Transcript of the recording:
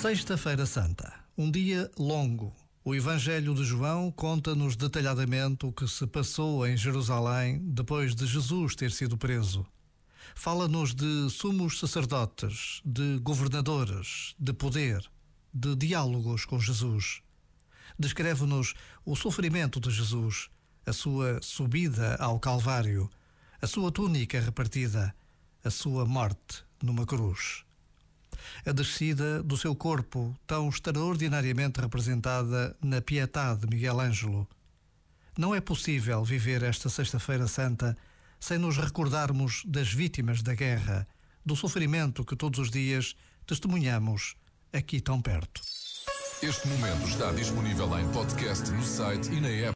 Sexta-feira Santa, um dia longo. O Evangelho de João conta-nos detalhadamente o que se passou em Jerusalém depois de Jesus ter sido preso. Fala-nos de sumos sacerdotes, de governadores, de poder, de diálogos com Jesus. Descreve-nos o sofrimento de Jesus, a sua subida ao Calvário, a sua túnica repartida, a sua morte numa cruz a descida do seu corpo, tão extraordinariamente representada na Pietà de Miguel Ângelo. Não é possível viver esta Sexta-feira Santa sem nos recordarmos das vítimas da guerra, do sofrimento que todos os dias testemunhamos aqui tão perto. Este momento está disponível em podcast no site e na app.